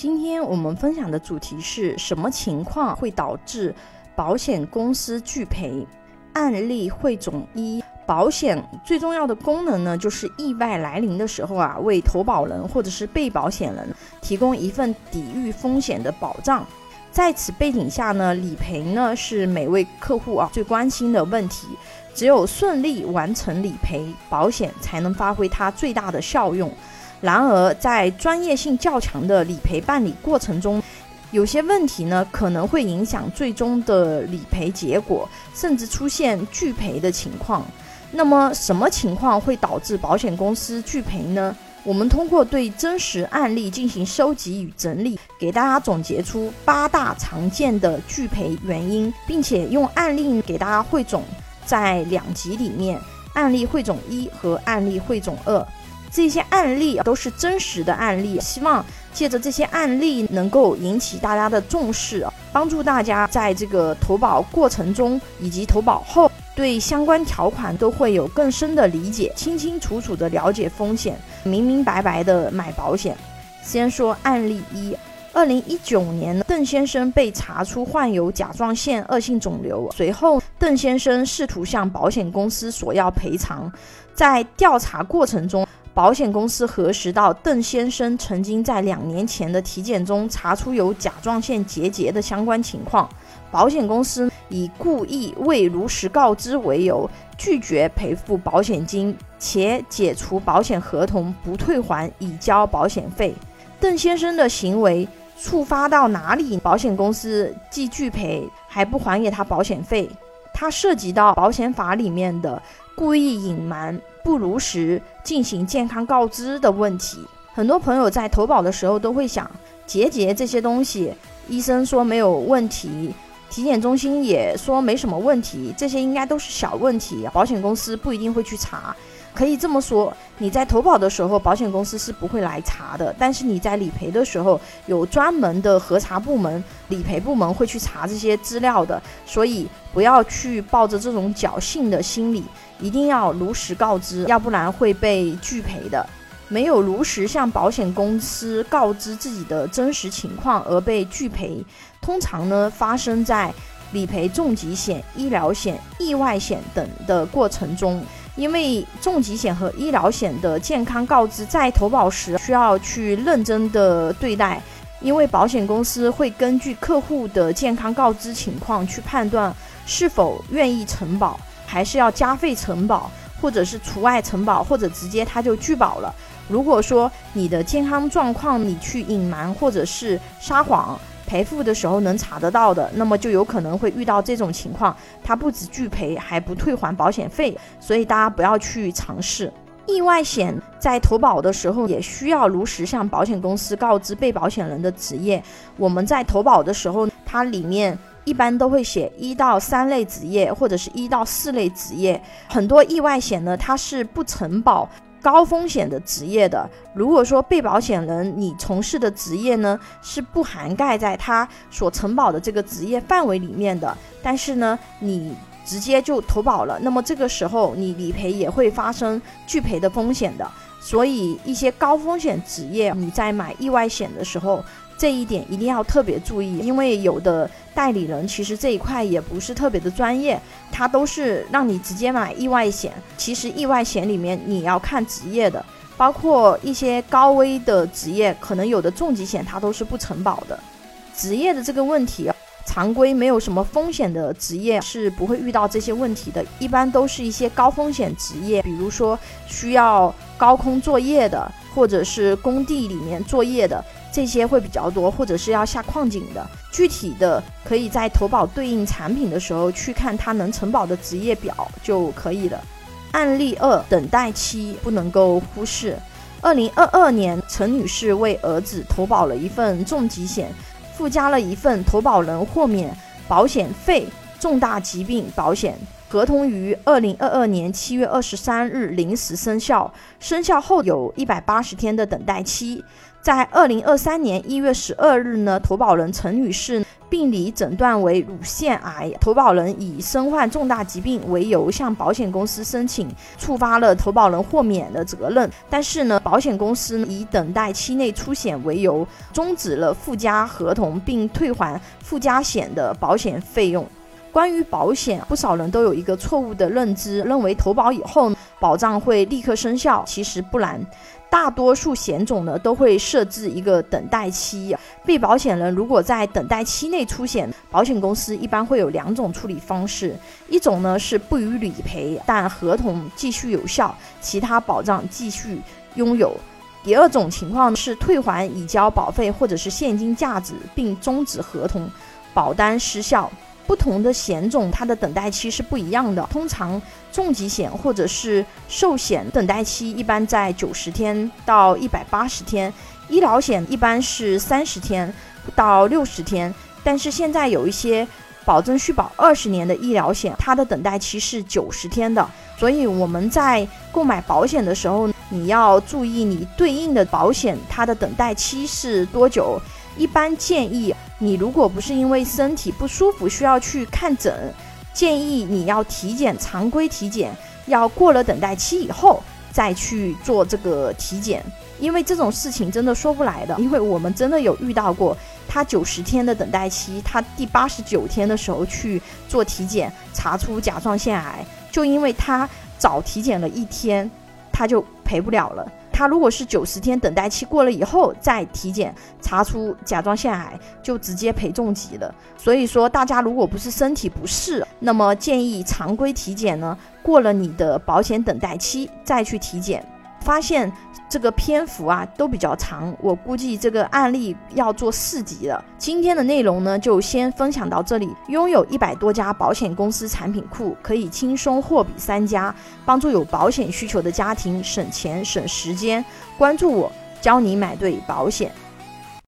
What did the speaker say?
今天我们分享的主题是什么情况会导致保险公司拒赔？案例汇总一：保险最重要的功能呢，就是意外来临的时候啊，为投保人或者是被保险人提供一份抵御风险的保障。在此背景下呢，理赔呢是每位客户啊最关心的问题。只有顺利完成理赔，保险才能发挥它最大的效用。然而，在专业性较强的理赔办理过程中，有些问题呢可能会影响最终的理赔结果，甚至出现拒赔的情况。那么，什么情况会导致保险公司拒赔呢？我们通过对真实案例进行收集与整理，给大家总结出八大常见的拒赔原因，并且用案例给大家汇总在两集里面：案例汇总一和案例汇总二。这些案例都是真实的案例，希望借着这些案例能够引起大家的重视，帮助大家在这个投保过程中以及投保后，对相关条款都会有更深的理解，清清楚楚的了解风险，明明白白的买保险。先说案例一：二零一九年，邓先生被查出患有甲状腺恶性肿瘤，随后邓先生试图向保险公司索要赔偿，在调查过程中。保险公司核实到邓先生曾经在两年前的体检中查出有甲状腺结节的相关情况，保险公司以故意未如实告知为由，拒绝赔付保险金，且解除保险合同，不退还已交保险费。邓先生的行为触发到哪里？保险公司既拒赔，还不还给他保险费？它涉及到保险法里面的故意隐瞒。不如实进行健康告知的问题，很多朋友在投保的时候都会想，结节这些东西，医生说没有问题，体检中心也说没什么问题，这些应该都是小问题，保险公司不一定会去查。可以这么说，你在投保的时候，保险公司是不会来查的。但是你在理赔的时候，有专门的核查部门，理赔部门会去查这些资料的。所以不要去抱着这种侥幸的心理，一定要如实告知，要不然会被拒赔的。没有如实向保险公司告知自己的真实情况而被拒赔，通常呢发生在理赔重疾险、医疗险、意外险等的过程中。因为重疾险和医疗险的健康告知在投保时需要去认真的对待，因为保险公司会根据客户的健康告知情况去判断是否愿意承保，还是要加费承保，或者是除外承保，或者直接他就拒保了。如果说你的健康状况你去隐瞒或者是撒谎。赔付的时候能查得到的，那么就有可能会遇到这种情况，他不止拒赔，还不退还保险费，所以大家不要去尝试。意外险在投保的时候也需要如实向保险公司告知被保险人的职业。我们在投保的时候，它里面一般都会写一到三类职业，或者是一到四类职业。很多意外险呢，它是不承保。高风险的职业的，如果说被保险人你从事的职业呢是不涵盖在他所承保的这个职业范围里面的，但是呢你直接就投保了，那么这个时候你理赔也会发生拒赔的风险的。所以一些高风险职业，你在买意外险的时候。这一点一定要特别注意，因为有的代理人其实这一块也不是特别的专业，他都是让你直接买意外险。其实意外险里面你要看职业的，包括一些高危的职业，可能有的重疾险它都是不承保的。职业的这个问题，常规没有什么风险的职业是不会遇到这些问题的，一般都是一些高风险职业，比如说需要高空作业的，或者是工地里面作业的。这些会比较多，或者是要下矿井的，具体的可以在投保对应产品的时候去看它能承保的职业表就可以了。案例二，等待期不能够忽视。二零二二年，陈女士为儿子投保了一份重疾险，附加了一份投保人豁免保险费重大疾病保险。合同于二零二二年七月二十三日零时生效，生效后有一百八十天的等待期。在二零二三年一月十二日呢，投保人陈女士病理诊断为乳腺癌，投保人以身患重大疾病为由向保险公司申请，触发了投保人豁免的责任。但是呢，保险公司以等待期内出险为由，终止了附加合同，并退还附加险的保险费用。关于保险，不少人都有一个错误的认知，认为投保以后保障会立刻生效，其实不然。大多数险种呢都会设置一个等待期，被保险人如果在等待期内出险，保险公司一般会有两种处理方式，一种呢是不予理赔，但合同继续有效，其他保障继续拥有；第二种情况是退还已交保费或者是现金价值，并终止合同，保单失效。不同的险种，它的等待期是不一样的。通常，重疾险或者是寿险等待期一般在九十天到一百八十天，医疗险一般是三十天到六十天。但是现在有一些保证续保二十年的医疗险，它的等待期是九十天的。所以我们在购买保险的时候，你要注意你对应的保险它的等待期是多久。一般建议你，如果不是因为身体不舒服需要去看诊，建议你要体检，常规体检要过了等待期以后再去做这个体检，因为这种事情真的说不来的。因为我们真的有遇到过，他九十天的等待期，他第八十九天的时候去做体检，查出甲状腺癌，就因为他早体检了一天，他就赔不了了。他如果是九十天等待期过了以后再体检查出甲状腺癌，就直接赔重疾了。所以说，大家如果不是身体不适，那么建议常规体检呢，过了你的保险等待期再去体检。发现这个篇幅啊都比较长，我估计这个案例要做四集了。今天的内容呢就先分享到这里。拥有一百多家保险公司产品库，可以轻松货比三家，帮助有保险需求的家庭省钱省时间。关注我，教你买对保险。